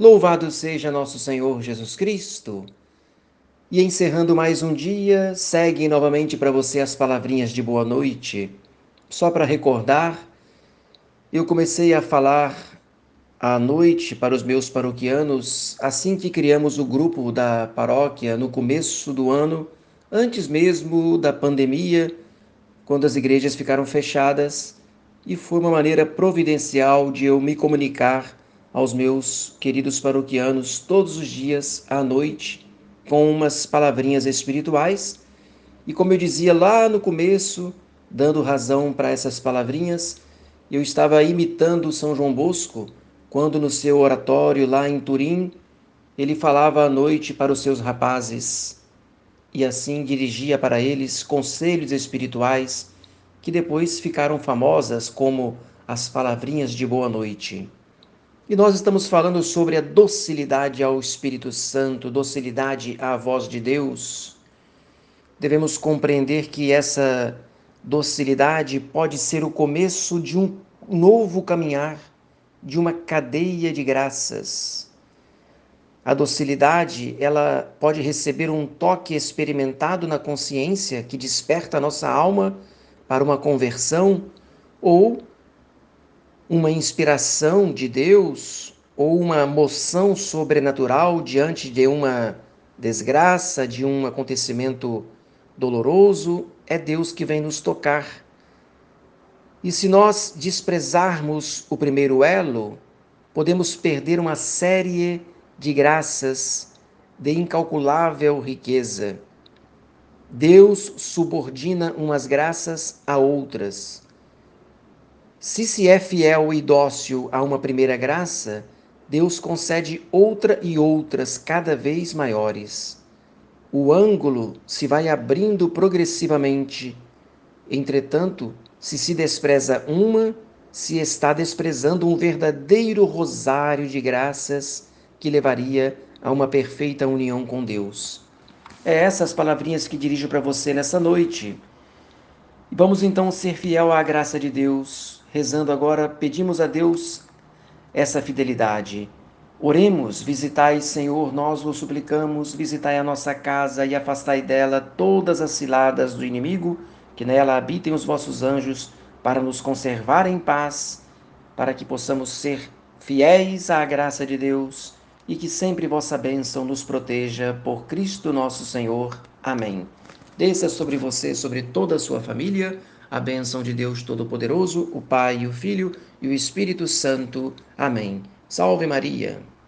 Louvado seja nosso Senhor Jesus Cristo. E encerrando mais um dia, seguem novamente para você as palavrinhas de boa noite. Só para recordar, eu comecei a falar à noite para os meus paroquianos assim que criamos o grupo da paróquia no começo do ano, antes mesmo da pandemia, quando as igrejas ficaram fechadas, e foi uma maneira providencial de eu me comunicar aos meus queridos paroquianos todos os dias à noite com umas palavrinhas espirituais. E como eu dizia lá no começo, dando razão para essas palavrinhas, eu estava imitando São João Bosco quando no seu oratório lá em Turim ele falava à noite para os seus rapazes e assim dirigia para eles conselhos espirituais que depois ficaram famosas como as palavrinhas de boa noite. E nós estamos falando sobre a docilidade ao Espírito Santo, docilidade à voz de Deus. Devemos compreender que essa docilidade pode ser o começo de um novo caminhar, de uma cadeia de graças. A docilidade, ela pode receber um toque experimentado na consciência que desperta a nossa alma para uma conversão ou uma inspiração de Deus ou uma moção sobrenatural diante de uma desgraça, de um acontecimento doloroso, é Deus que vem nos tocar. E se nós desprezarmos o primeiro elo, podemos perder uma série de graças de incalculável riqueza. Deus subordina umas graças a outras. Se se é fiel e dócil a uma primeira graça, Deus concede outra e outras cada vez maiores. O ângulo se vai abrindo progressivamente. Entretanto, se se despreza uma, se está desprezando um verdadeiro rosário de graças que levaria a uma perfeita união com Deus. É essas palavrinhas que dirijo para você nessa noite. Vamos então ser fiel à graça de Deus rezando agora, pedimos a Deus essa fidelidade. Oremos, visitai, Senhor, nós vos suplicamos, visitai a nossa casa e afastai dela todas as ciladas do inimigo, que nela habitem os vossos anjos, para nos conservar em paz, para que possamos ser fiéis à graça de Deus e que sempre vossa bênção nos proteja por Cristo nosso Senhor. Amém. Desça sobre você, sobre toda a sua família, a bênção de Deus Todo-Poderoso, o Pai, o Filho e o Espírito Santo. Amém. Salve Maria!